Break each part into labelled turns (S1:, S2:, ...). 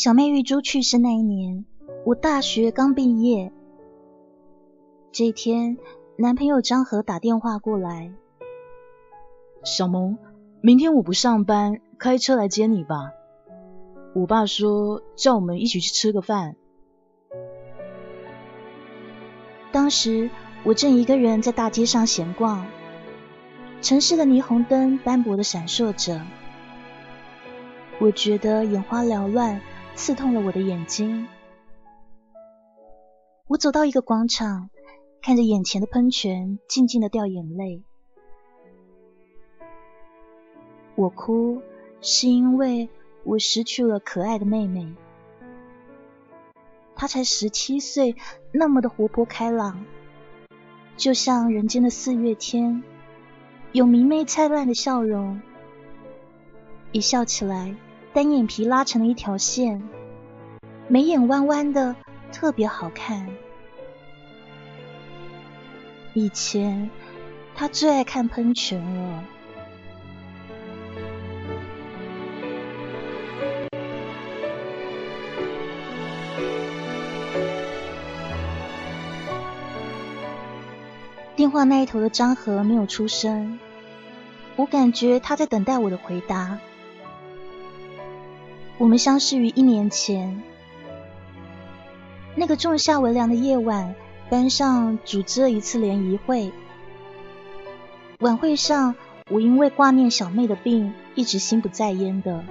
S1: 小妹玉珠去世那一年，我大学刚毕业。这一天，男朋友张和打电话过来：“
S2: 小萌，明天我不上班，开车来接你吧。我爸说叫我们一起去吃个饭。”
S1: 当时我正一个人在大街上闲逛，城市的霓虹灯斑驳的闪烁着，我觉得眼花缭乱。刺痛了我的眼睛。我走到一个广场，看着眼前的喷泉，静静的掉眼泪。我哭，是因为我失去了可爱的妹妹。她才十七岁，那么的活泼开朗，就像人间的四月天，有明媚灿烂的笑容，一笑起来。单眼皮拉成了一条线，眉眼弯弯的，特别好看。以前他最爱看喷泉了。电话那一头的张和没有出声，我感觉他在等待我的回答。我们相识于一年前，那个仲夏微凉的夜晚，班上组织了一次联谊会。晚会上，我因为挂念小妹的病，一直心不在焉的。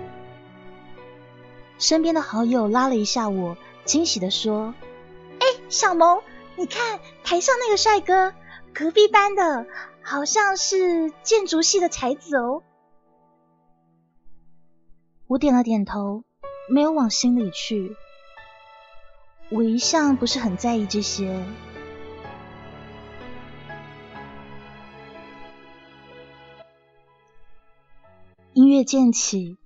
S1: 身边的好友拉了一下我，惊喜的说：“哎，小萌，你看台上那个帅哥，隔壁班的，好像是建筑系的才子哦。”我点了点头，没有往心里去。我一向不是很在意这些。音乐渐起，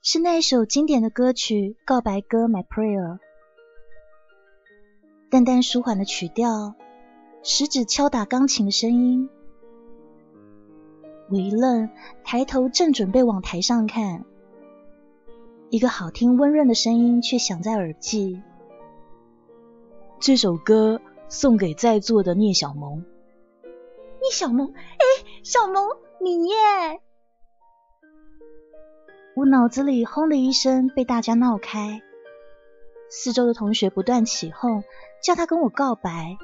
S1: 是那首经典的歌曲《告白歌》《My Prayer》。淡淡舒缓的曲调，食指敲打钢琴的声音。我一愣，抬头正准备往台上看。一个好听温润的声音却响在耳际。
S2: 这首歌送给在座的聂小萌。
S1: 聂小萌，哎，小萌，你耶！我脑子里轰的一声被大家闹开，四周的同学不断起哄，叫他跟我告白。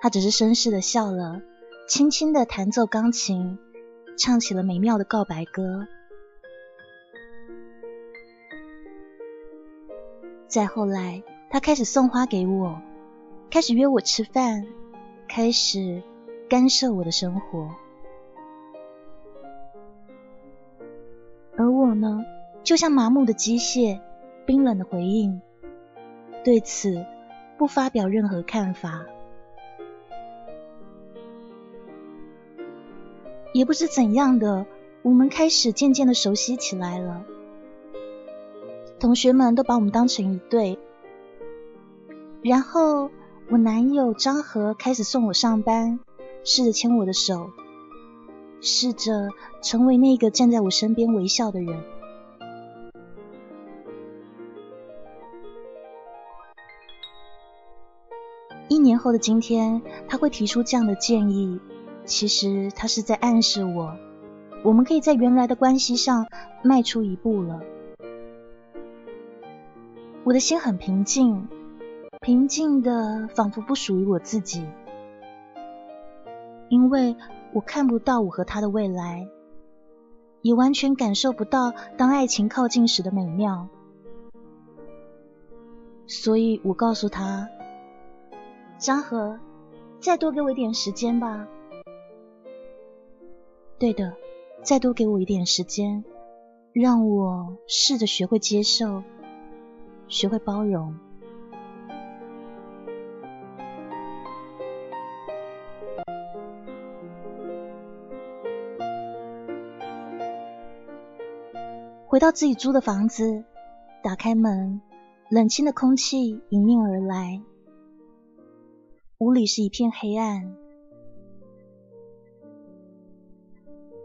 S1: 他只是绅士的笑了，轻轻的弹奏钢琴，唱起了美妙的告白歌。再后来，他开始送花给我，开始约我吃饭，开始干涉我的生活。而我呢，就像麻木的机械，冰冷的回应，对此不发表任何看法。也不知怎样的，我们开始渐渐的熟悉起来了。同学们都把我们当成一对，然后我男友张和开始送我上班，试着牵我的手，试着成为那个站在我身边微笑的人。一年后的今天，他会提出这样的建议，其实他是在暗示我，我们可以在原来的关系上迈出一步了。我的心很平静，平静的仿佛不属于我自己，因为我看不到我和他的未来，也完全感受不到当爱情靠近时的美妙，所以我告诉他：张和，再多给我一点时间吧。
S2: 对的，再多给我一点时间，让我试着学会接受，学会包容。
S1: 回到自己租的房子，打开门，冷清的空气迎面而来。屋里是一片黑暗。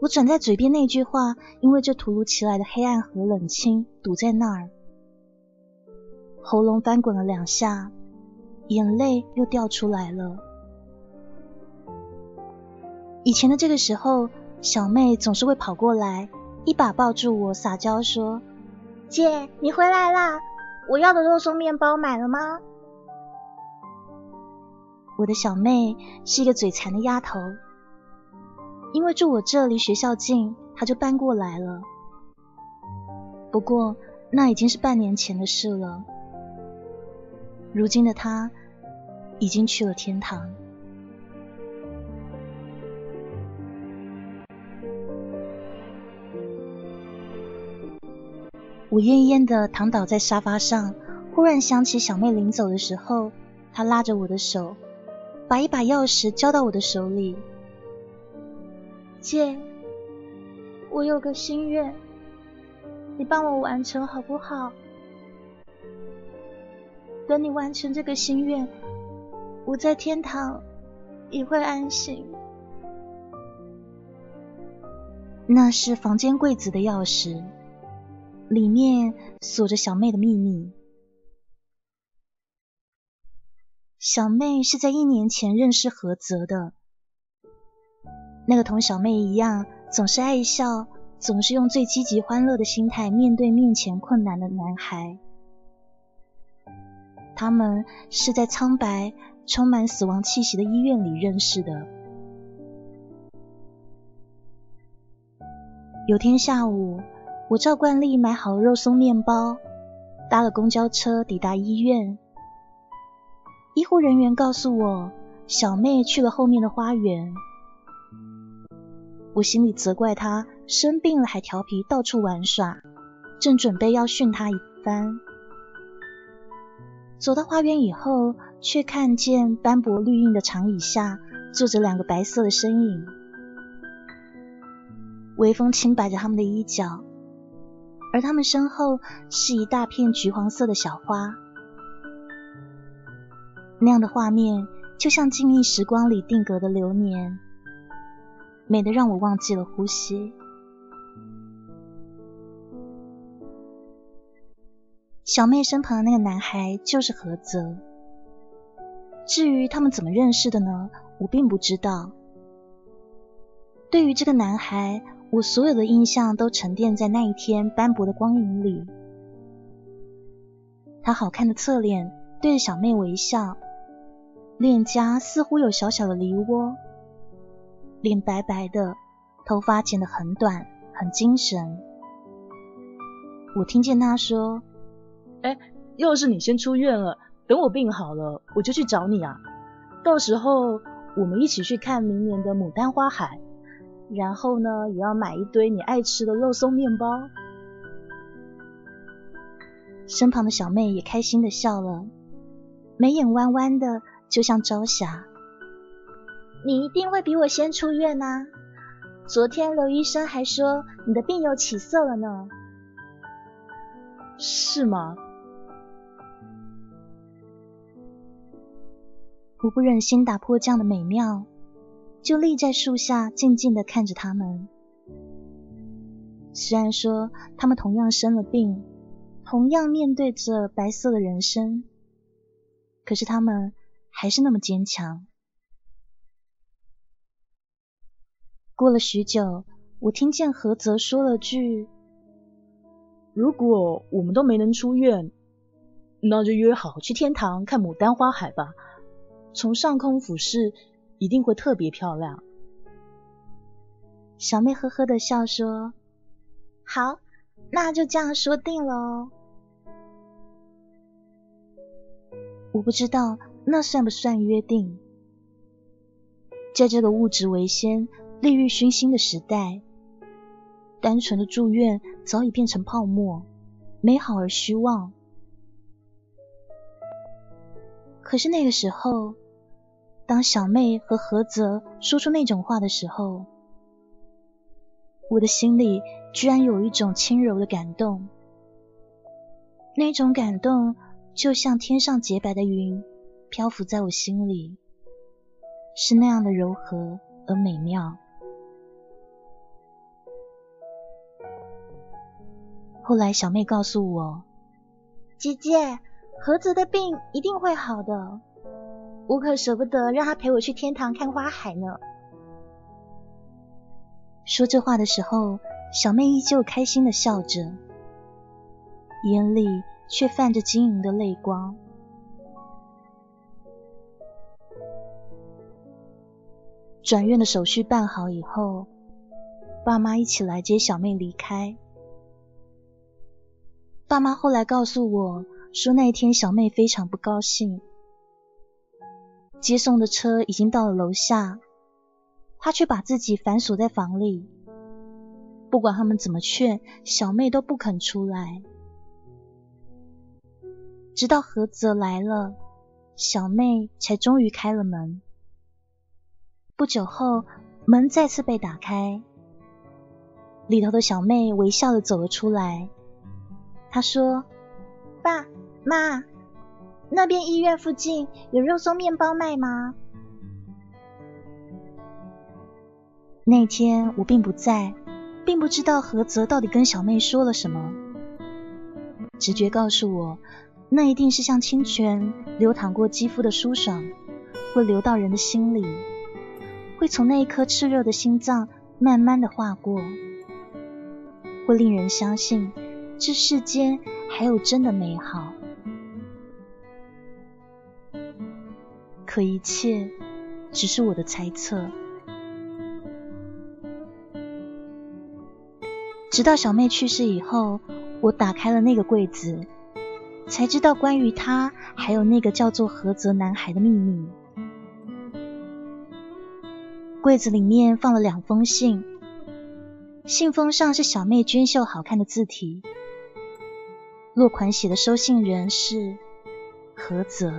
S1: 我转在嘴边那句话，因为这突如其来的黑暗和冷清堵在那儿，喉咙翻滚了两下，眼泪又掉出来了。以前的这个时候，小妹总是会跑过来，一把抱住我，撒娇说：“姐，你回来啦！我要的肉松面包买了吗？”我的小妹是一个嘴馋的丫头，因为住我这离学校近，她就搬过来了。不过那已经是半年前的事了。如今的他已经去了天堂。我恹恹的躺倒在沙发上，忽然想起小妹临走的时候，她拉着我的手。把一把钥匙交到我的手里，姐，我有个心愿，你帮我完成好不好？等你完成这个心愿，我在天堂也会安心。那是房间柜子的钥匙，里面锁着小妹的秘密。小妹是在一年前认识何泽的，那个同小妹一样，总是爱笑，总是用最积极欢乐的心态面对面前困难的男孩。他们是在苍白、充满死亡气息的医院里认识的。有天下午，我照惯例买好肉松面包，搭了公交车抵达医院。医护人员告诉我，小妹去了后面的花园。我心里责怪她生病了还调皮，到处玩耍，正准备要训她一番。走到花园以后，却看见斑驳绿荫的长椅下坐着两个白色的身影，微风轻摆着他们的衣角，而他们身后是一大片橘黄色的小花。那样的画面，就像静谧时光里定格的流年，美得让我忘记了呼吸。小妹身旁的那个男孩就是何泽。至于他们怎么认识的呢？我并不知道。对于这个男孩，我所有的印象都沉淀在那一天斑驳的光影里。他好看的侧脸，对着小妹微笑。脸颊似乎有小小的梨窝，脸白白的，头发剪得很短，很精神。我听见他说：“
S2: 哎，要是你先出院了，等我病好了，我就去找你啊。到时候我们一起去看明年的牡丹花海，然后呢，也要买一堆你爱吃的肉松面包。”
S1: 身旁的小妹也开心的笑了，眉眼弯弯的。就像朝霞，你一定会比我先出院呐。昨天刘医生还说你的病有起色了呢。
S2: 是吗？
S1: 我不忍心打破这样的美妙，就立在树下静静的看着他们。虽然说他们同样生了病，同样面对着白色的人生，可是他们。还是那么坚强。过了许久，我听见何泽说了句：“
S2: 如果我们都没能出院，那就约好去天堂看牡丹花海吧。从上空俯视，一定会特别漂亮。”
S1: 小妹呵呵的笑说：“好，那就这样说定了哦。”我不知道。那算不算约定？在这个物质为先、利欲熏心的时代，单纯的祝愿早已变成泡沫，美好而虚妄。可是那个时候，当小妹和何泽说出那种话的时候，我的心里居然有一种轻柔的感动。那种感动就像天上洁白的云，漂浮在我心里，是那样的柔和而美妙。后来小妹告诉我，
S3: 姐姐。何泽的病一定会好的，我可舍不得让他陪我去天堂看花海呢。
S1: 说这话的时候，小妹依旧开心的笑着，眼里却泛着晶莹的泪光。转院的手续办好以后，爸妈一起来接小妹离开。爸妈后来告诉我。说那一天小妹非常不高兴，接送的车已经到了楼下，他却把自己反锁在房里，不管他们怎么劝，小妹都不肯出来。直到何泽来了，小妹才终于开了门。不久后，门再次被打开，里头的小妹微笑的走了出来，她说：“
S3: 爸。”妈，那边医院附近有肉松面包卖吗？
S1: 那天我并不在，并不知道何泽到底跟小妹说了什么。直觉告诉我，那一定是像清泉流淌过肌肤的舒爽，会流到人的心里，会从那一颗炽热的心脏慢慢的划过，会令人相信这世间还有真的美好。可一切只是我的猜测。直到小妹去世以后，我打开了那个柜子，才知道关于她还有那个叫做菏泽男孩的秘密。柜子里面放了两封信，信封上是小妹娟秀好看的字体，落款写的收信人是菏泽。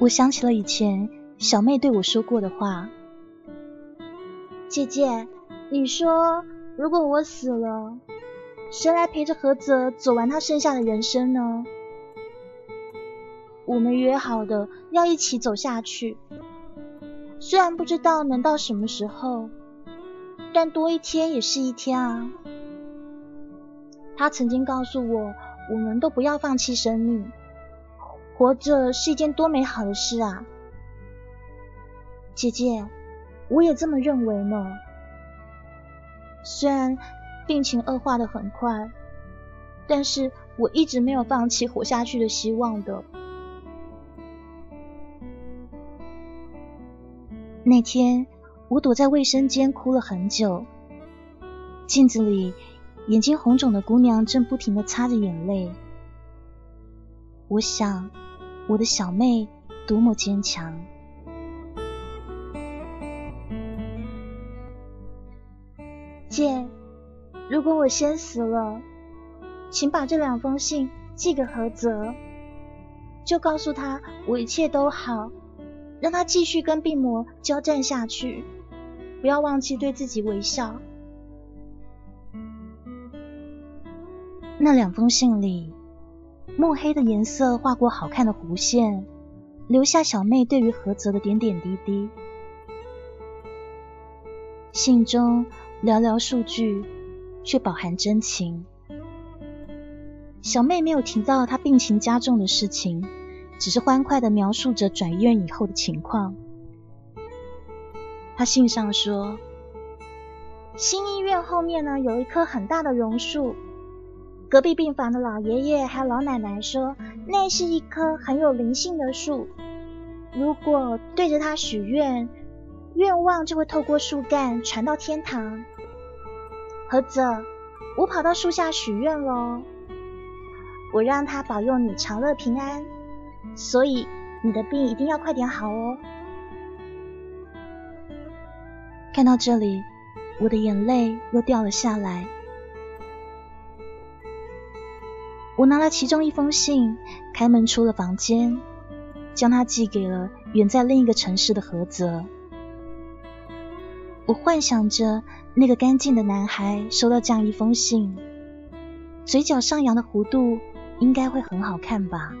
S1: 我想起了以前小妹对我说过的话：“
S3: 姐姐，你说如果我死了，谁来陪着何泽走完他剩下的人生呢？我们约好的要一起走下去，虽然不知道能到什么时候，但多一天也是一天啊。”他曾经告诉我，我们都不要放弃生命。活着是一件多美好的事啊，姐姐，我也这么认为呢。虽然病情恶化的很快，但是我一直没有放弃活下去的希望的。
S1: 那天我躲在卫生间哭了很久，镜子里眼睛红肿的姑娘正不停的擦着眼泪。我想。我的小妹多么坚强！
S3: 姐，如果我先死了，请把这两封信寄给何泽，就告诉他我一切都好，让他继续跟病魔交战下去，不要忘记对自己微笑。
S1: 那两封信里。墨黑的颜色画过好看的弧线，留下小妹对于菏泽的点点滴滴。信中寥寥数句，却饱含真情。小妹没有提到她病情加重的事情，只是欢快的描述着转院以后的情况。她信上说，
S3: 新医院后面呢有一棵很大的榕树。隔壁病房的老爷爷还有老奶奶说，那是一棵很有灵性的树，如果对着它许愿，愿望就会透过树干传到天堂。何泽，我跑到树下许愿喽，我让它保佑你长乐平安，所以你的病一定要快点好哦。
S1: 看到这里，我的眼泪又掉了下来。我拿了其中一封信，开门出了房间，将它寄给了远在另一个城市的何泽。我幻想着那个干净的男孩收到这样一封信，嘴角上扬的弧度应该会很好看吧？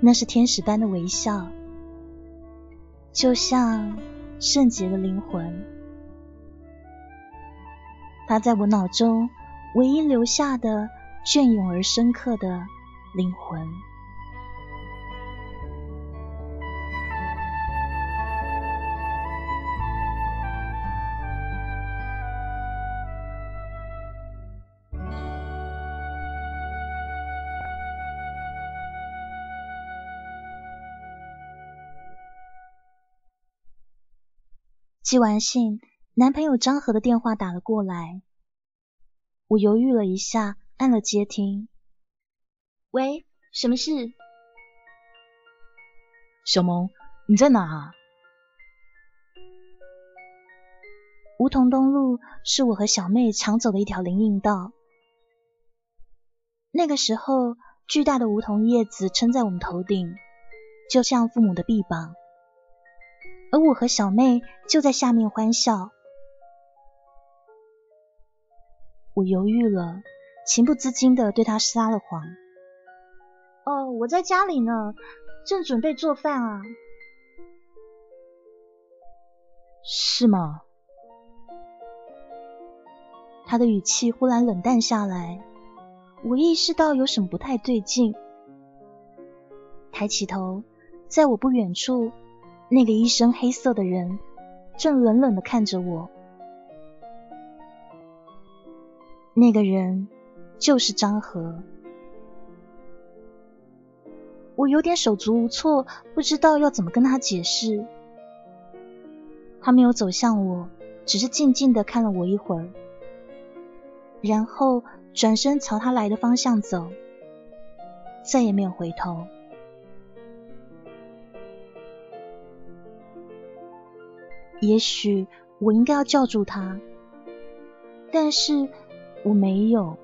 S1: 那是天使般的微笑，就像圣洁的灵魂。他在我脑中。唯一留下的隽永而深刻的灵魂。寄完信，男朋友张和的电话打了过来。我犹豫了一下，按了接听。
S3: 喂，什么事？
S2: 小萌，你在哪啊？
S1: 梧桐东路是我和小妹常走的一条林荫道。那个时候，巨大的梧桐叶子撑在我们头顶，就像父母的臂膀，而我和小妹就在下面欢笑。我犹豫了，情不自禁的对他撒了谎。
S3: 哦，我在家里呢，正准备做饭啊。
S2: 是吗？
S1: 他的语气忽然冷淡下来，我意识到有什么不太对劲。抬起头，在我不远处，那个一身黑色的人正冷冷的看着我。那个人就是张和，我有点手足无措，不知道要怎么跟他解释。他没有走向我，只是静静的看了我一会儿，然后转身朝他来的方向走，再也没有回头。也许我应该要叫住他，但是。我没有。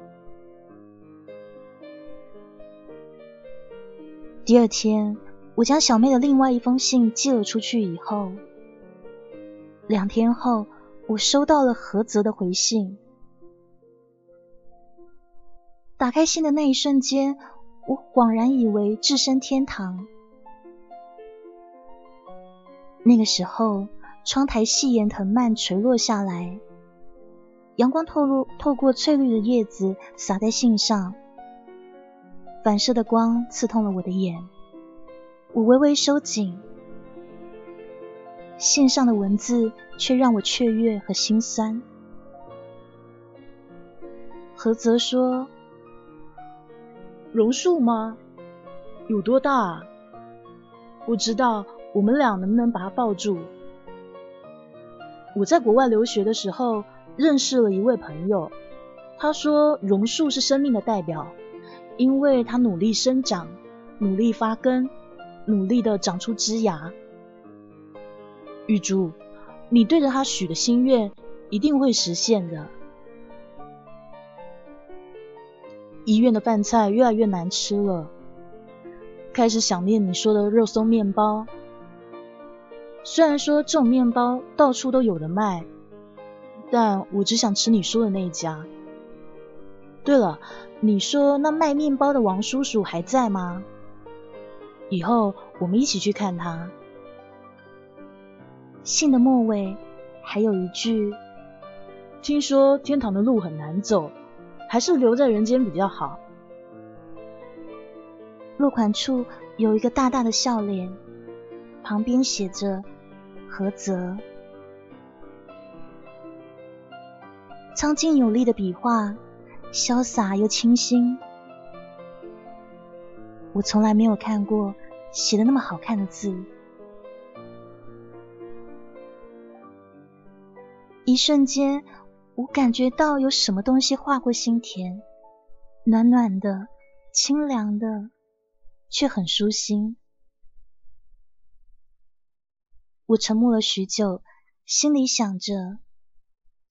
S1: 第二天，我将小妹的另外一封信寄了出去以后，两天后，我收到了何泽的回信。打开信的那一瞬间，我恍然以为置身天堂。那个时候，窗台细檐藤蔓垂落下来。阳光透露，透过翠绿的叶子洒在信上，反射的光刺痛了我的眼。我微微收紧，信上的文字却让我雀跃和心酸。何泽说：“
S2: 榕树吗？有多大？啊不知道。我们俩能不能把它抱住？我在国外留学的时候。”认识了一位朋友，他说榕树是生命的代表，因为它努力生长，努力发根，努力的长出枝芽。玉珠，你对着他许的心愿一定会实现的。医院的饭菜越来越难吃了，开始想念你说的肉松面包。虽然说这种面包到处都有的卖。但我只想吃你说的那一家。对了，你说那卖面包的王叔叔还在吗？以后我们一起去看他。信的末尾还有一句：听说天堂的路很难走，还是留在人间比较好。落款处有一个大大的笑脸，旁边写着何泽。苍劲有力的笔画，潇洒又清新。我从来没有看过写的那么好看的字。一瞬间，我感觉到有什么东西划过心田，暖暖的、清凉的，
S4: 却很舒心。我沉默了许久，心里想着：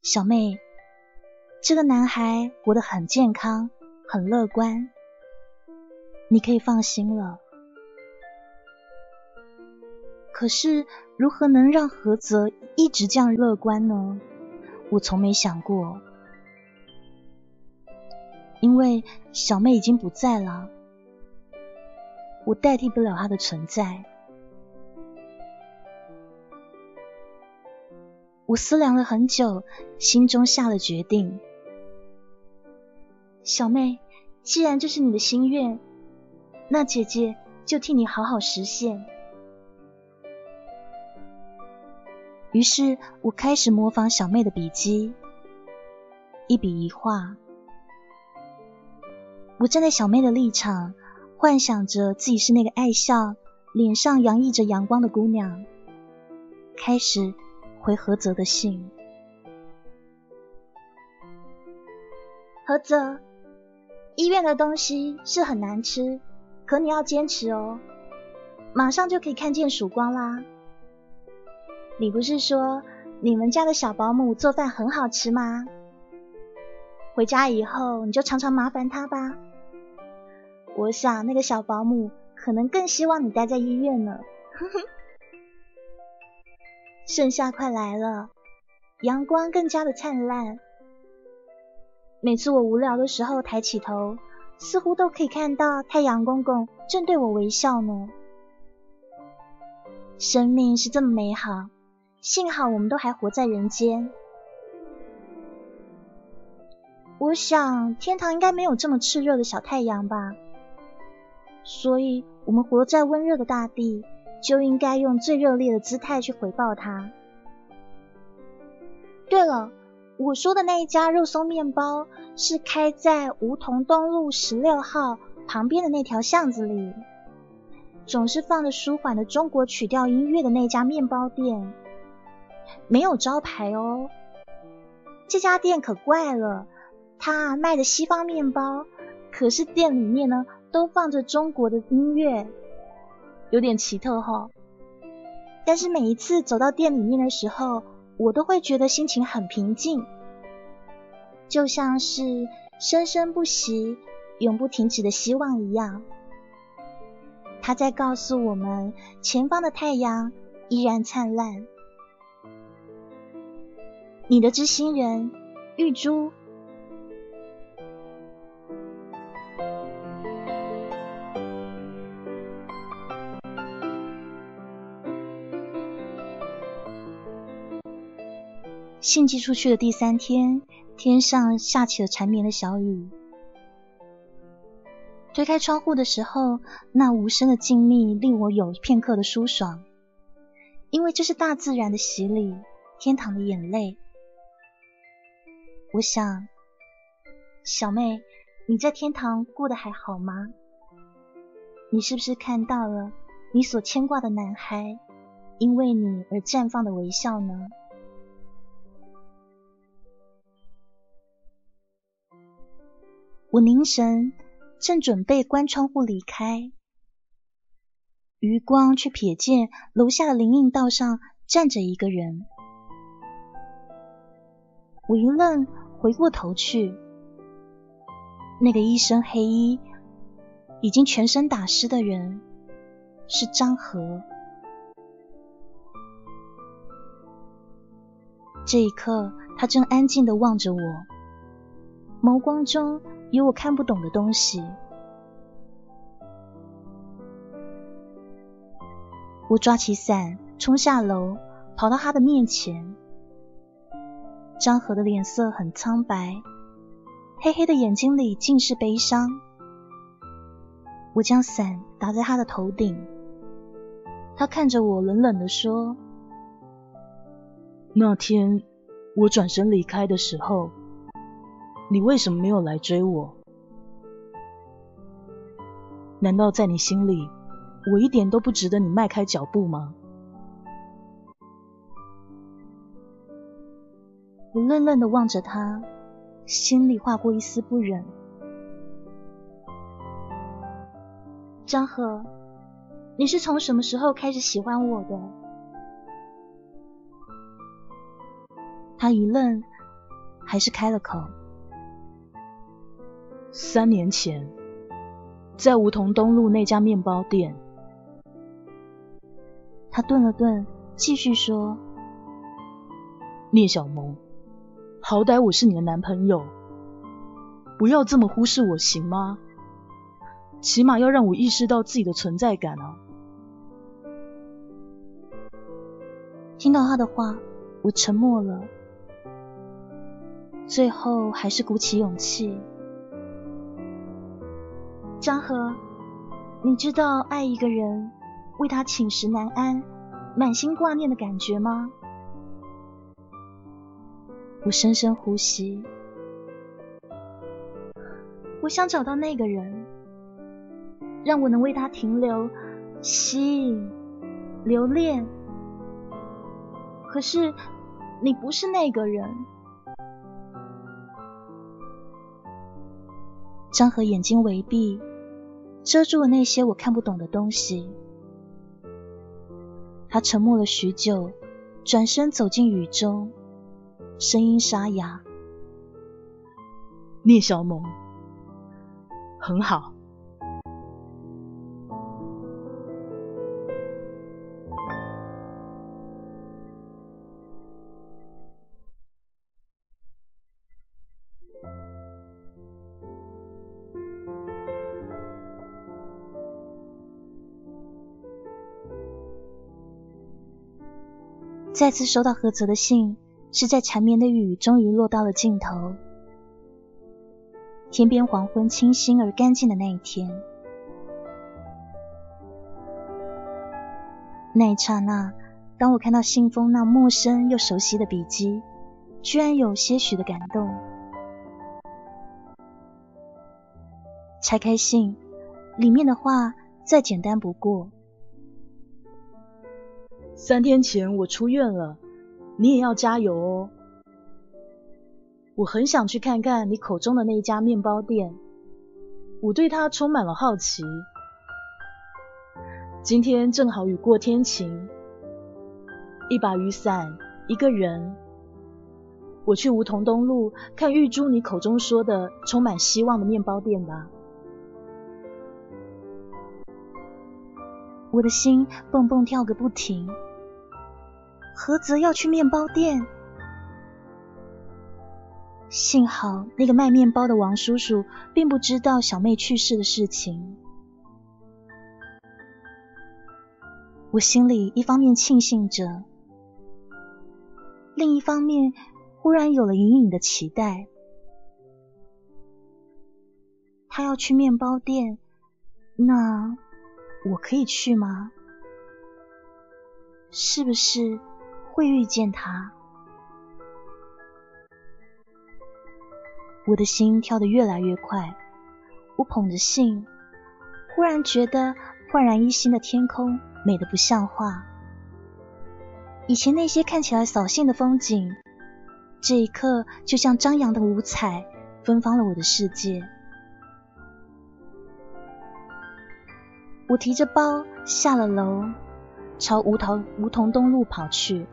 S4: 小妹，这个男孩活得很健康，很乐观，你可以放心了。可是，如何能让何泽一直这样乐观呢？我从没想过，因为小妹已经不在了，我代替不了她的存在。我思量了很久，心中下了决定。小妹，既然这是你的心愿，那姐姐就替你好好实现。于是我开始模仿小妹的笔迹，一笔一画。我站在小妹的立场，幻想着自己是那个爱笑、脸上洋溢着阳光的姑娘，开始回何泽的信。
S1: 何泽，医院的东西是很难吃，可你要坚持哦，马上就可以看见曙光啦。你不是说你们家的小保姆做饭很好吃吗？回家以后你就常常麻烦她吧。我想那个小保姆可能更希望你待在医院呢。盛夏快来了，阳光更加的灿烂。每次我无聊的时候抬起头，似乎都可以看到太阳公公正对我微笑呢。生命是这么美好。幸好我们都还活在人间。我想天堂应该没有这么炽热的小太阳吧，所以我们活在温热的大地，就应该用最热烈的姿态去回报它。对了，我说的那一家肉松面包是开在梧桐东路十六号旁边的那条巷子里，总是放着舒缓的中国曲调音乐的那家面包店。没有招牌哦，这家店可怪了，他卖的西方面包，可是店里面呢都放着中国的音乐，有点奇特哈。但是每一次走到店里面的时候，我都会觉得心情很平静，就像是生生不息、永不停止的希望一样。它在告诉我们，前方的太阳依然灿烂。你的知心人玉珠。信寄出去的第三天，天上下起了缠绵的小雨。推开窗户的时候，那无声的静谧令我有片刻的舒爽，因为这是大自然的洗礼，天堂的眼泪。我想，小妹，你在天堂过得还好吗？你是不是看到了你所牵挂的男孩因为你而绽放的微笑呢？我凝神，正准备关窗户离开，余光却瞥见楼下的林荫道上站着一个人。我一愣。回过头去，那个一身黑衣、已经全身打湿的人是张和。这一刻，他正安静的望着我，眸光中有我看不懂的东西。我抓起伞，冲下楼，跑到他的面前。张和的脸色很苍白，黑黑的眼睛里尽是悲伤。我将伞打在他的头顶，他看着我，冷冷的说：“
S2: 那天我转身离开的时候，你为什么没有来追我？难道在你心里，我一点都不值得你迈开脚步吗？”
S4: 我愣愣的望着他，心里划过一丝不忍。
S1: 张和，你是从什么时候开始喜欢我的？他一愣，还是开了口。
S2: 三年前，在梧桐东路那家面包店。
S1: 他顿了顿，继续说：“
S2: 聂小萌，好歹我是你的男朋友，不要这么忽视我行吗？起码要让我意识到自己的存在感啊！”
S1: 听到他的话，我沉默了，最后还是鼓起勇气。张和，你知道爱一个人，为他寝食难安、满心挂念的感觉吗？我深深呼吸，我想找到那个人，让我能为他停留、吸引、留恋。可是你不是那个人。张和眼睛微闭。遮住了那些我看不懂的东西。他沉默了许久，转身走进雨中，声音沙哑：“
S2: 聂小萌，很好。”
S1: 再次收到何泽的信，是在缠绵的雨终于落到了尽头。天边黄昏清新而干净的那一天，那一刹那，当我看到信封那陌生又熟悉的笔迹，居然有些许的感动。拆开信，里面的话再简单不过。
S2: 三天前我出院了，你也要加油哦。我很想去看看你口中的那一家面包店，我对它充满了好奇。今天正好雨过天晴，一把雨伞，一个人，我去梧桐东路看玉珠你口中说的充满希望的面包店吧。
S1: 我的心蹦蹦跳个不停。何泽要去面包店，幸好那个卖面包的王叔叔并不知道小妹去世的事情。我心里一方面庆幸着，另一方面忽然有了隐隐的期待。他要去面包店，那我可以去吗？是不是？会遇见他，我的心跳得越来越快。我捧着信，忽然觉得焕然一新的天空美得不像话。以前那些看起来扫兴的风景，这一刻就像张扬的五彩，芬芳了我的世界。我提着包下了楼，朝梧桐梧桐东路跑去。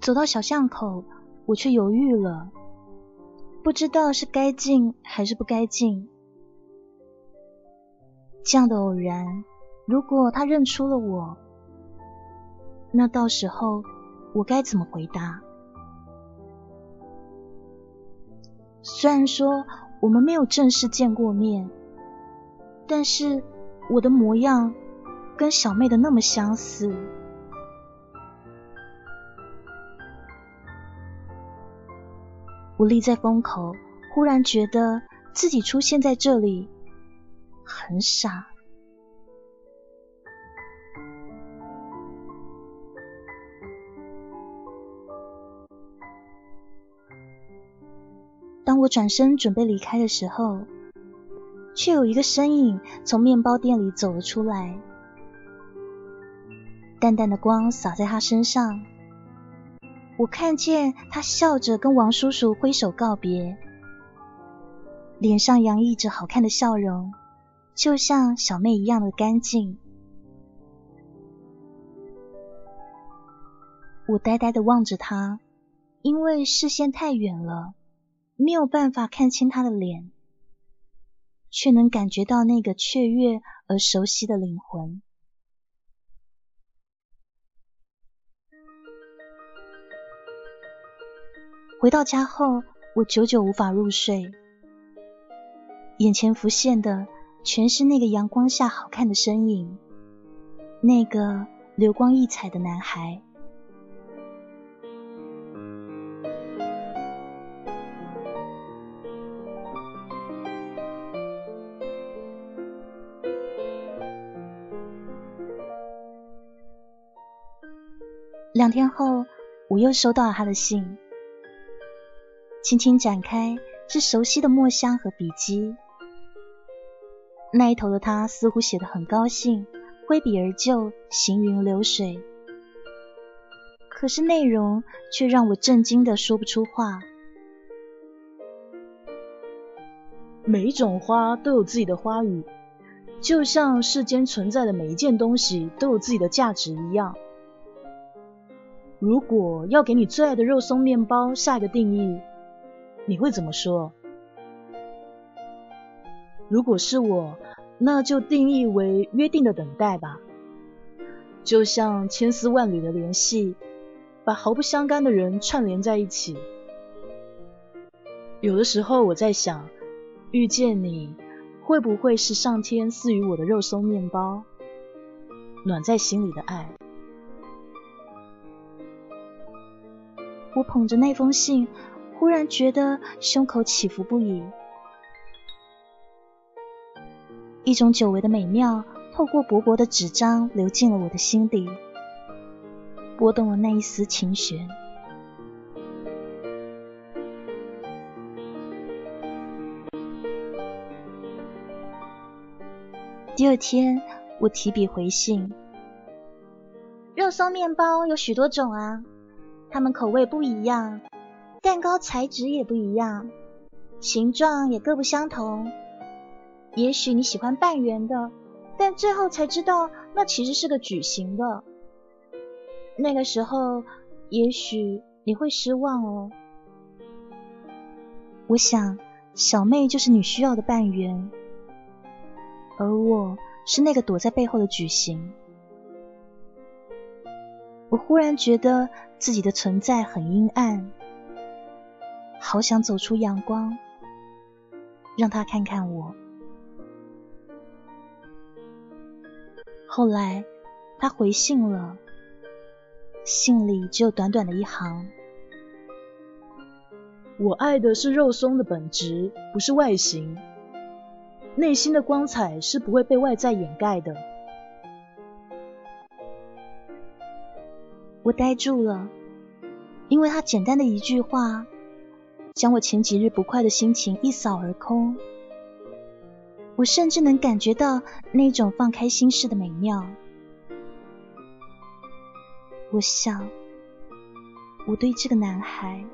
S1: 走到小巷口，我却犹豫了，不知道是该进还是不该进。这样的偶然，如果他认出了我，那到时候我该怎么回答？虽然说我们没有正式见过面，但是我的模样跟小妹的那么相似。我立在风口，忽然觉得自己出现在这里很傻。当我转身准备离开的时候，却有一个身影从面包店里走了出来，淡淡的光洒在他身上，我看见他笑着跟王叔叔挥手告别，脸上洋溢着好看的笑容，就像小妹一样的干净。我呆呆的望着他，因为视线太远了，没有办法看清他的脸，却能感觉到那个雀跃而熟悉的灵魂。回到家后，我久久无法入睡，眼前浮现的全是那个阳光下好看的身影，那个流光溢彩的男孩。两天后，我又收到了他的信。轻轻展开，是熟悉的墨香和笔迹。那一头的他似乎写得很高兴，挥笔而就，行云流水。可是内容却让我震惊的说不出话。
S2: 每一种花都有自己的花语，就像世间存在的每一件东西都有自己的价值一样。如果要给你最爱的肉松面包下一个定义，你会怎么说？如果是我，那就定义为约定的等待吧。就像千丝万缕的联系，把毫不相干的人串联在一起。有的时候我在想，遇见你会不会是上天赐予我的肉松面包，暖在心里的爱？
S1: 我捧着那封信。忽然觉得胸口起伏不已，一种久违的美妙透过薄薄的纸张流进了我的心底，拨动了那一丝琴弦。第二天，我提笔回信：
S3: 肉松面包有许多种啊，它们口味不一样。蛋糕材质也不一样，形状也各不相同。也许你喜欢半圆的，但最后才知道那其实是个矩形的。那个时候，也许你会失望哦。
S1: 我想，小妹就是你需要的半圆，而我是那个躲在背后的矩形。我忽然觉得自己的存在很阴暗。好想走出阳光，让他看看我。后来他回信了，信里只有短短的一行：“
S2: 我爱的是肉松的本质，不是外形。内心的光彩是不会被外在掩盖的。”
S1: 我呆住了，因为他简单的一句话。将我前几日不快的心情一扫而空，我甚至能感觉到那种放开心事的美妙。我想，我对这个男孩，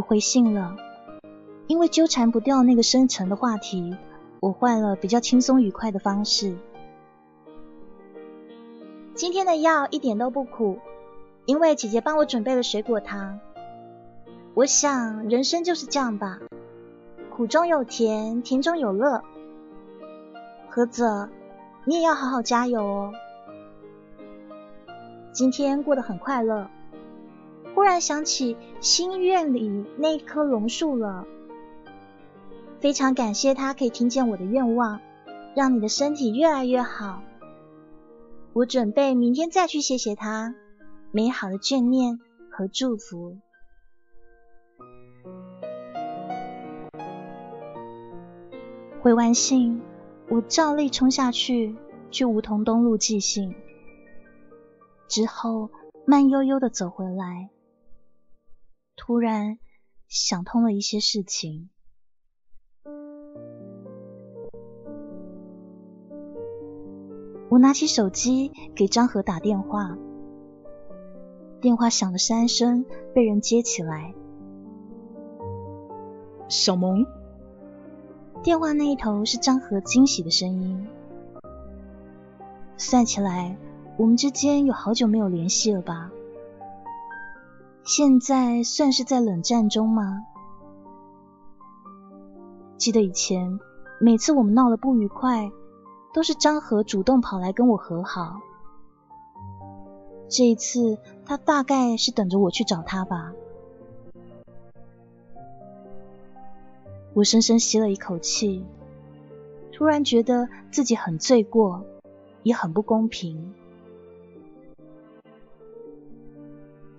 S1: 我回信了。因为纠缠不掉那个深沉的话题，我换了比较轻松愉快的方式。
S3: 今天的药一点都不苦，因为姐姐帮我准备了水果糖。我想人生就是这样吧，苦中有甜，甜中有乐。何泽，你也要好好加油哦。今天过得很快乐，忽然想起心愿里那棵榕树了。非常感谢他可以听见我的愿望，让你的身体越来越好。我准备明天再去谢谢他美好的眷念和祝福。
S1: 回完信，我照例冲下去去梧桐东路寄信。之后慢悠悠的走回来，突然想通了一些事情。我拿起手机给张和打电话，电话响了三声，被人接起来。
S2: 小萌，
S1: 电话那一头是张和惊喜的声音。算起来，我们之间有好久没有联系了吧？现在算是在冷战中吗？记得以前，每次我们闹了不愉快。都是张和主动跑来跟我和好，这一次他大概是等着我去找他吧。我深深吸了一口气，突然觉得自己很罪过，也很不公平。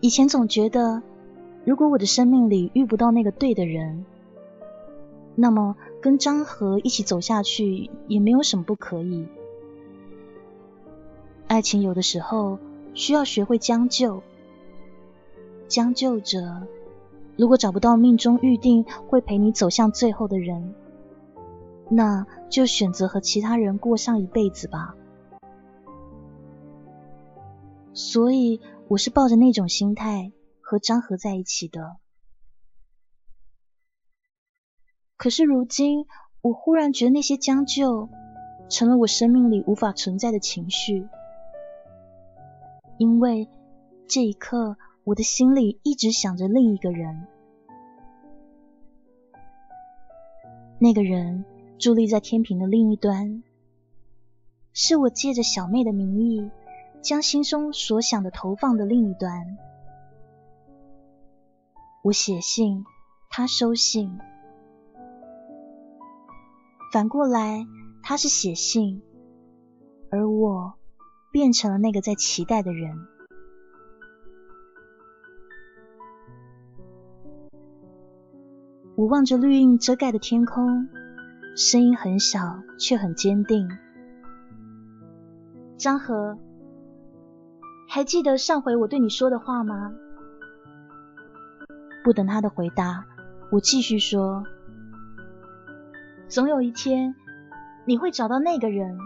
S1: 以前总觉得，如果我的生命里遇不到那个对的人，那么。跟张和一起走下去也没有什么不可以。爱情有的时候需要学会将就，将就着，如果找不到命中预定会陪你走向最后的人，那就选择和其他人过上一辈子吧。所以我是抱着那种心态和张和在一起的。可是如今，我忽然觉得那些将就成了我生命里无法存在的情绪，因为这一刻，我的心里一直想着另一个人。那个人伫立在天平的另一端，是我借着小妹的名义，将心中所想的投放的另一端。我写信，他收信。反过来，他是写信，而我变成了那个在期待的人。我望着绿荫遮盖的天空，声音很小，却很坚定。张和，还记得上回我对你说的话吗？不等他的回答，我继续说。总有一天，你会找到那个人，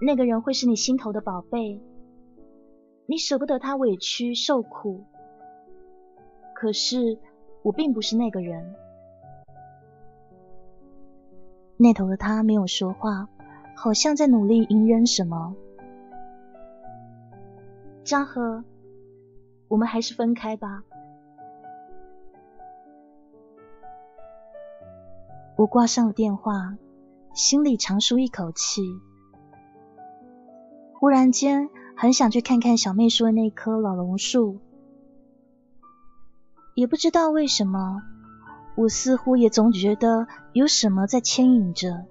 S1: 那个人会是你心头的宝贝，你舍不得他委屈受苦。可是我并不是那个人。那头的他没有说话，好像在努力隐忍什么。张和，我们还是分开吧。我挂上了电话，心里长舒一口气。忽然间，很想去看看小妹说的那棵老榕树。也不知道为什么，我似乎也总觉得有什么在牵引着，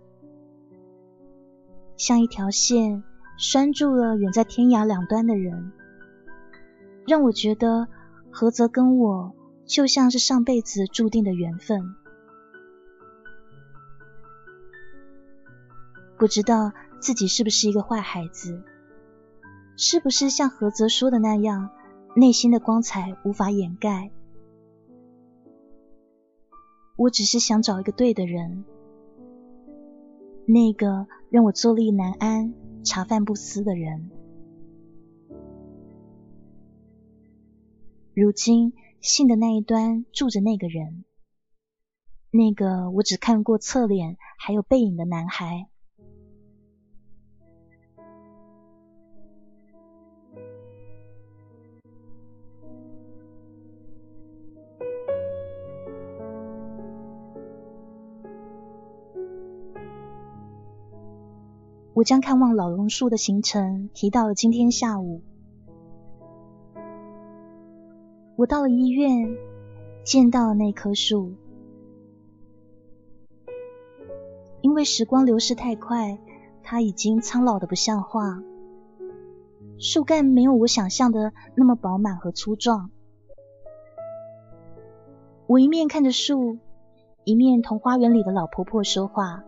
S1: 像一条线拴住了远在天涯两端的人，让我觉得菏泽跟我就像是上辈子注定的缘分。不知道自己是不是一个坏孩子，是不是像何泽说的那样，内心的光彩无法掩盖。我只是想找一个对的人，那个让我坐立难安、茶饭不思的人。如今信的那一端住着那个人，那个我只看过侧脸还有背影的男孩。我将看望老榕树的行程提到了今天下午。我到了医院，见到了那棵树。因为时光流逝太快，它已经苍老的不像话。树干没有我想象的那么饱满和粗壮。我一面看着树，一面同花园里的老婆婆说话。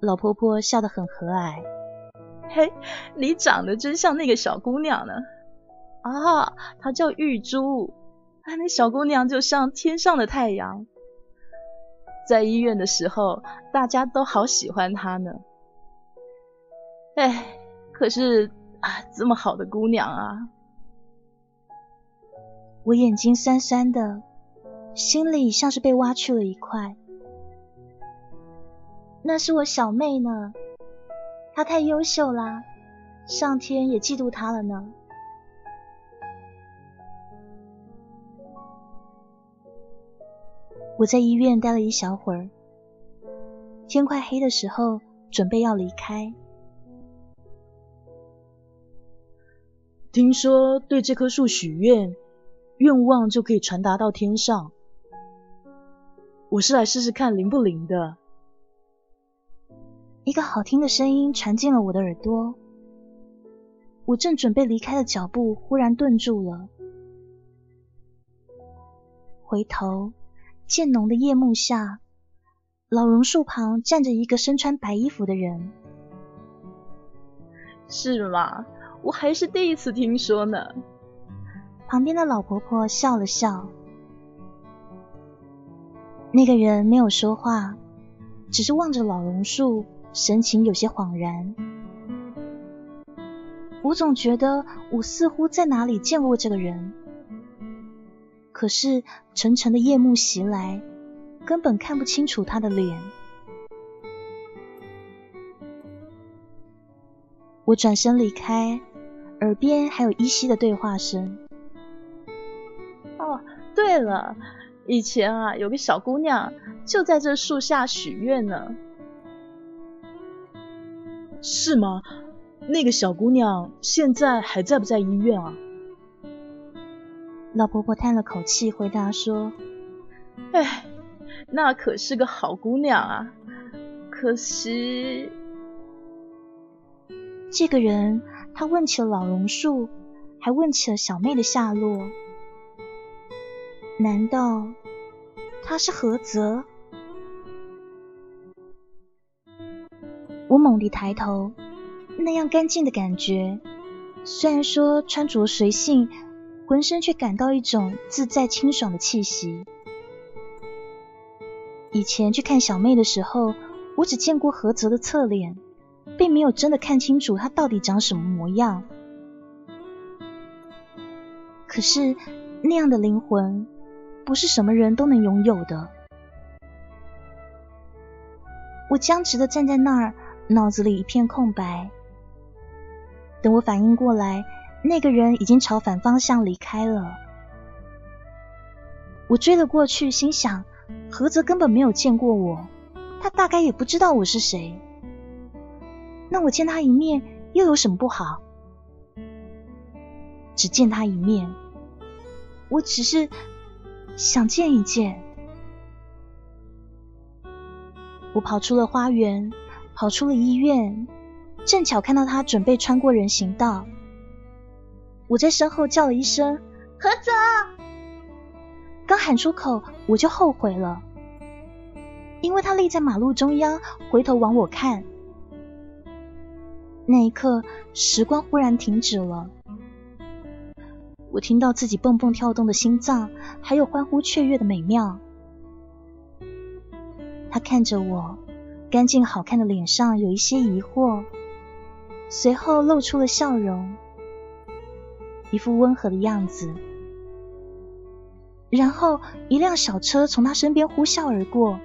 S1: 老婆婆笑得很和蔼，
S2: 嘿，你长得真像那个小姑娘呢。啊，她叫玉珠。那小姑娘就像天上的太阳。在医院的时候，大家都好喜欢她呢。哎，可是啊，这么好的姑娘啊！
S1: 我眼睛酸酸的，心里像是被挖去了一块。那是我小妹呢，她太优秀啦，上天也嫉妒她了呢。我在医院待了一小会儿，天快黑的时候，准备要离开。
S2: 听说对这棵树许愿，愿望就可以传达到天上。我是来试试看灵不灵的。
S1: 一个好听的声音传进了我的耳朵，我正准备离开的脚步忽然顿住了，回头。渐浓的夜幕下，老榕树旁站着一个身穿白衣服的人。
S2: 是吗？我还是第一次听说呢。
S1: 旁边的老婆婆笑了笑。那个人没有说话，只是望着老榕树，神情有些恍然。我总觉得我似乎在哪里见过这个人。可是沉沉的夜幕袭来，根本看不清楚他的脸。我转身离开，耳边还有依稀的对话声。
S2: 哦，对了，以前啊，有个小姑娘就在这树下许愿呢。是吗？那个小姑娘现在还在不在医院啊？
S1: 老婆婆叹了口气，回答说：“
S2: 哎，那可是个好姑娘啊，可惜……
S1: 这个人，他问起了老榕树，还问起了小妹的下落。难道他是何泽？”我猛地抬头，那样干净的感觉，虽然说穿着随性。浑身却感到一种自在清爽的气息。以前去看小妹的时候，我只见过何泽的侧脸，并没有真的看清楚他到底长什么模样。可是那样的灵魂，不是什么人都能拥有的。我僵直的站在那儿，脑子里一片空白。等我反应过来。那个人已经朝反方向离开了，我追了过去，心想：何泽根本没有见过我，他大概也不知道我是谁。那我见他一面又有什么不好？只见他一面，我只是想见一见。我跑出了花园，跑出了医院，正巧看到他准备穿过人行道。我在身后叫了一声“何泽”，刚喊出口，我就后悔了，因为他立在马路中央，回头往我看。那一刻，时光忽然停止了，我听到自己蹦蹦跳动的心脏，还有欢呼雀跃的美妙。他看着我，干净好看的脸上有一些疑惑，随后露出了笑容。一副温和的样子，然后一辆小车从他身边呼啸而过，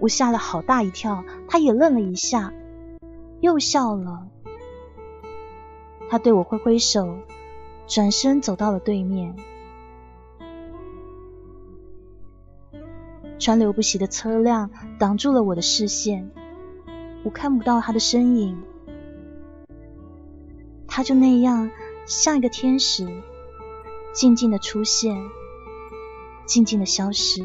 S1: 我吓了好大一跳，他也愣了一下，又笑了。他对我挥挥手，转身走到了对面。川流不息的车辆挡住了我的视线，我看不到他的身影，他就那样。像一个天使，静静的出现，静静的消失。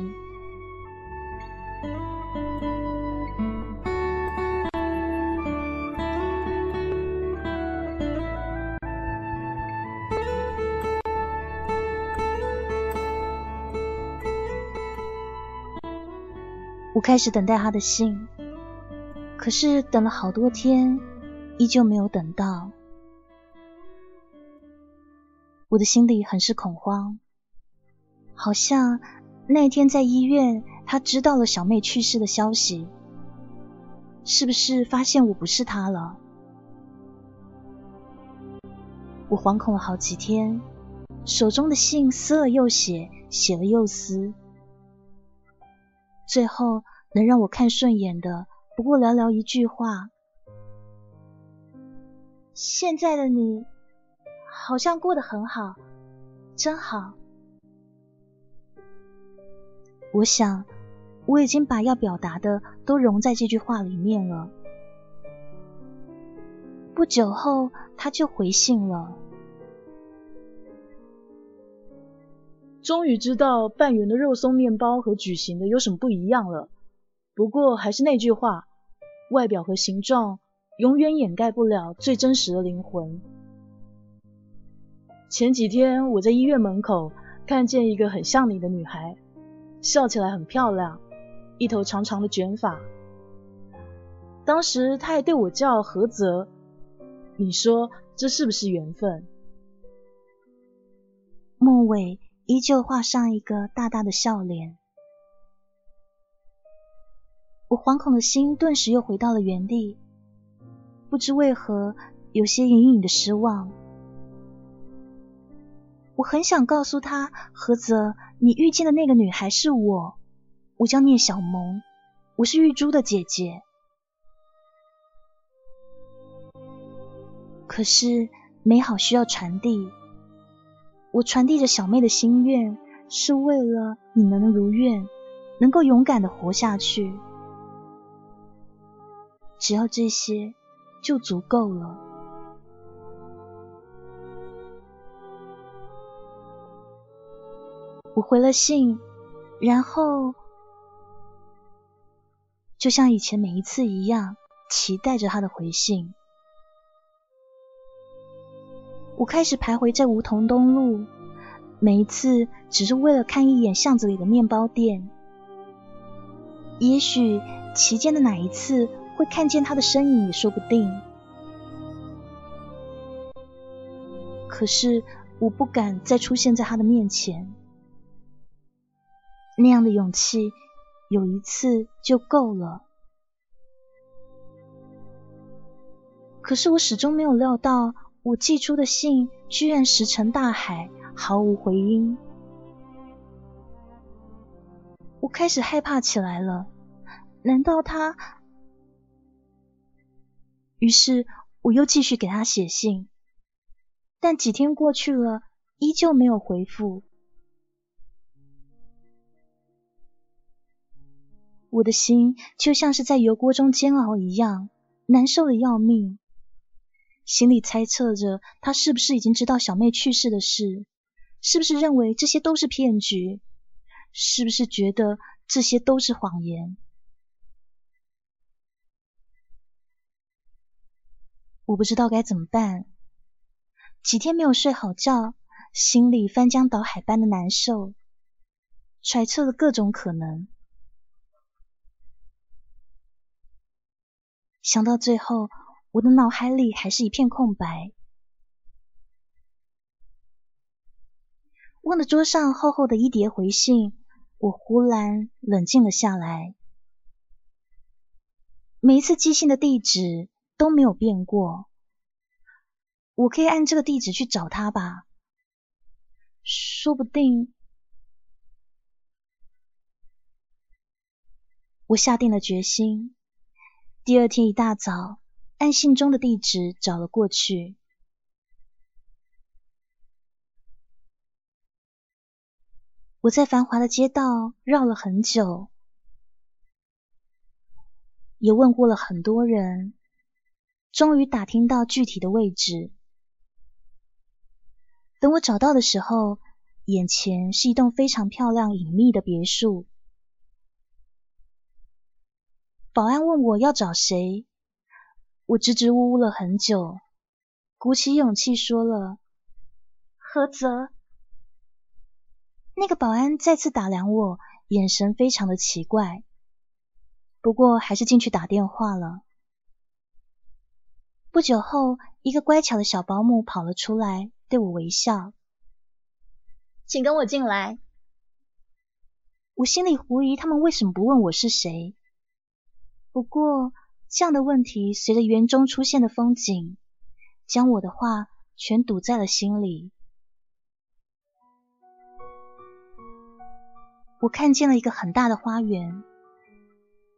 S1: 我开始等待他的信，可是等了好多天，依旧没有等到。我的心里很是恐慌，好像那天在医院，他知道了小妹去世的消息，是不是发现我不是他了？我惶恐了好几天，手中的信撕了又写，写了又撕，最后能让我看顺眼的，不过寥寥一句话：
S3: 现在的你。好像过得很好，真好。
S1: 我想，我已经把要表达的都融在这句话里面了。不久后，他就回信了。
S2: 终于知道半圆的肉松面包和矩形的有什么不一样了。不过还是那句话，外表和形状永远掩盖不了最真实的灵魂。前几天我在医院门口看见一个很像你的女孩，笑起来很漂亮，一头长长的卷发。当时她还对我叫何泽，你说这是不是缘分？
S1: 末尾依旧画上一个大大的笑脸，我惶恐的心顿时又回到了原地，不知为何有些隐隐的失望。我很想告诉他，何泽，你遇见的那个女孩是我，我叫聂小萌，我是玉珠的姐姐。可是美好需要传递，我传递着小妹的心愿，是为了你能如愿，能够勇敢的活下去。只要这些就足够了。我回了信，然后就像以前每一次一样，期待着他的回信。我开始徘徊在梧桐东路，每一次只是为了看一眼巷子里的面包店。也许期间的哪一次会看见他的身影也说不定。可是我不敢再出现在他的面前。那样的勇气，有一次就够了。可是我始终没有料到，我寄出的信居然石沉大海，毫无回音。我开始害怕起来了，难道他？于是我又继续给他写信，但几天过去了，依旧没有回复。我的心就像是在油锅中煎熬一样，难受的要命。心里猜测着他是不是已经知道小妹去世的事，是不是认为这些都是骗局，是不是觉得这些都是谎言。我不知道该怎么办，几天没有睡好觉，心里翻江倒海般的难受，揣测了各种可能。想到最后，我的脑海里还是一片空白。望着桌上厚厚的一叠回信，我忽然冷静了下来。每一次寄信的地址都没有变过，我可以按这个地址去找他吧？说不定……我下定了决心。第二天一大早，按信中的地址找了过去。我在繁华的街道绕了很久，也问过了很多人，终于打听到具体的位置。等我找到的时候，眼前是一栋非常漂亮、隐秘的别墅。保安问我要找谁，我支支吾吾了很久，鼓起勇气说了何泽。那个保安再次打量我，眼神非常的奇怪，不过还是进去打电话了。不久后，一个乖巧的小保姆跑了出来，对我微笑，
S3: 请跟我进来。
S1: 我心里狐疑，他们为什么不问我是谁？不过，这样的问题随着园中出现的风景，将我的话全堵在了心里。我看见了一个很大的花园，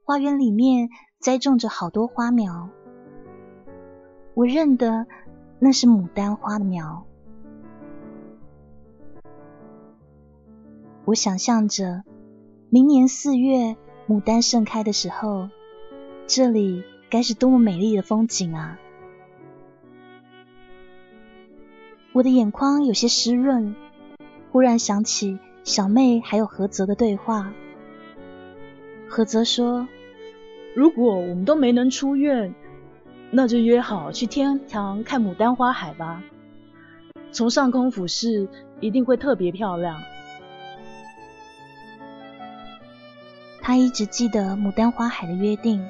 S1: 花园里面栽种着好多花苗，我认得那是牡丹花的苗。我想象着。明年四月，牡丹盛开的时候，这里该是多么美丽的风景啊！我的眼眶有些湿润，忽然想起小妹还有何泽的对话。何泽说：“
S2: 如果我们都没能出院，那就约好去天堂看牡丹花海吧。从上空俯视，一定会特别漂亮。”
S1: 他一直记得牡丹花海的约定，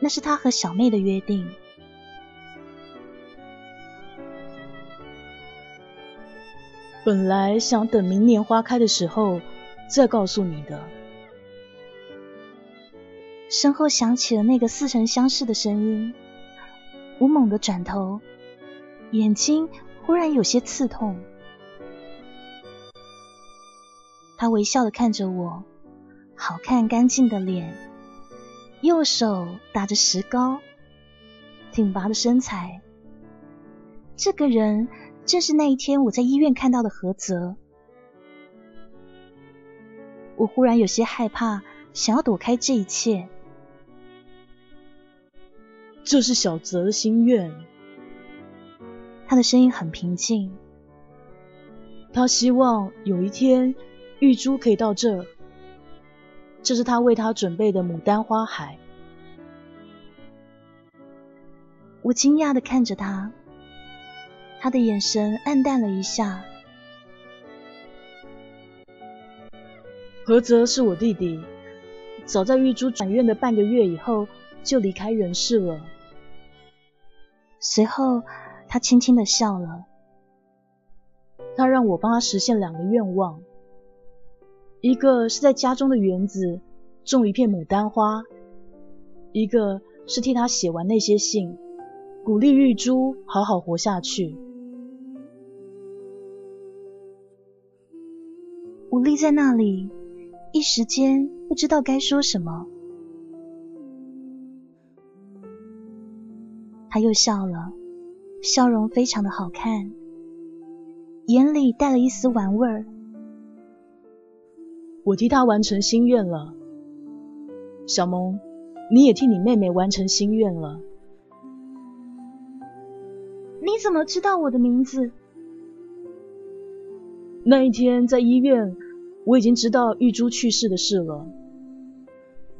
S1: 那是他和小妹的约定。
S2: 本来想等明年花开的时候再告诉你的。
S1: 身后响起了那个似曾相识的声音，我猛地转头，眼睛忽然有些刺痛。他微笑的看着我。好看干净的脸，右手打着石膏，挺拔的身材。这个人正是那一天我在医院看到的何泽。我忽然有些害怕，想要躲开这一切。
S2: 这是小泽的心愿。
S1: 他的声音很平静。
S2: 他希望有一天玉珠可以到这。这是他为他准备的牡丹花海。
S1: 我惊讶的看着他，他的眼神暗淡了一下。
S2: 何泽是我弟弟，早在玉珠转院的半个月以后就离开人世了。
S1: 随后，他轻轻的笑了。
S2: 他让我帮他实现两个愿望。一个是在家中的园子种一片牡丹花，一个是替他写完那些信，鼓励玉珠好好活下去。
S1: 我立在那里，一时间不知道该说什么。他又笑了，笑容非常的好看，眼里带了一丝玩味儿。
S2: 我替他完成心愿了，小萌，你也替你妹妹完成心愿了。
S1: 你怎么知道我的名字？
S2: 那一天在医院，我已经知道玉珠去世的事了。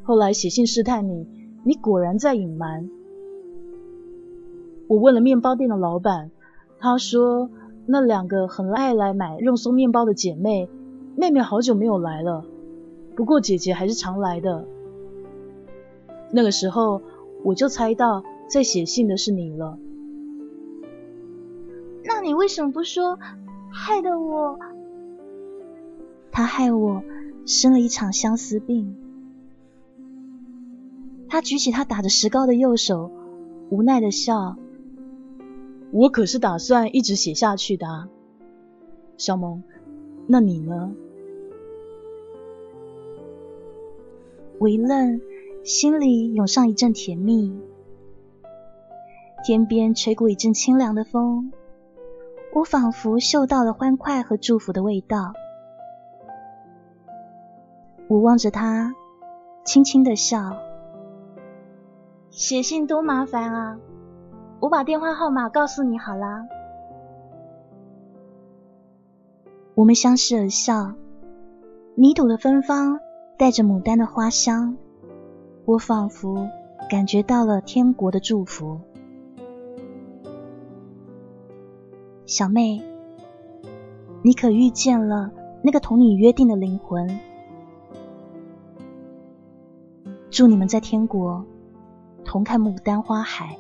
S2: 后来写信试探你，你果然在隐瞒。我问了面包店的老板，他说那两个很爱来买肉松面包的姐妹。妹妹好久没有来了，不过姐姐还是常来的。那个时候我就猜到在写信的是你了。
S3: 那你为什么不说？害得我……
S1: 他害我生了一场相思病。他举起他打着石膏的右手，无奈的笑。
S2: 我可是打算一直写下去的，小萌。那你呢？
S1: 我一愣，心里涌上一阵甜蜜。天边吹过一阵清凉的风，我仿佛嗅到了欢快和祝福的味道。我望着他，轻轻的笑。
S3: 写信多麻烦啊！我把电话号码告诉你好了。
S1: 我们相视而笑，泥土的芬芳。带着牡丹的花香，我仿佛感觉到了天国的祝福。小妹，你可遇见了那个同你约定的灵魂？祝你们在天国同看牡丹花海。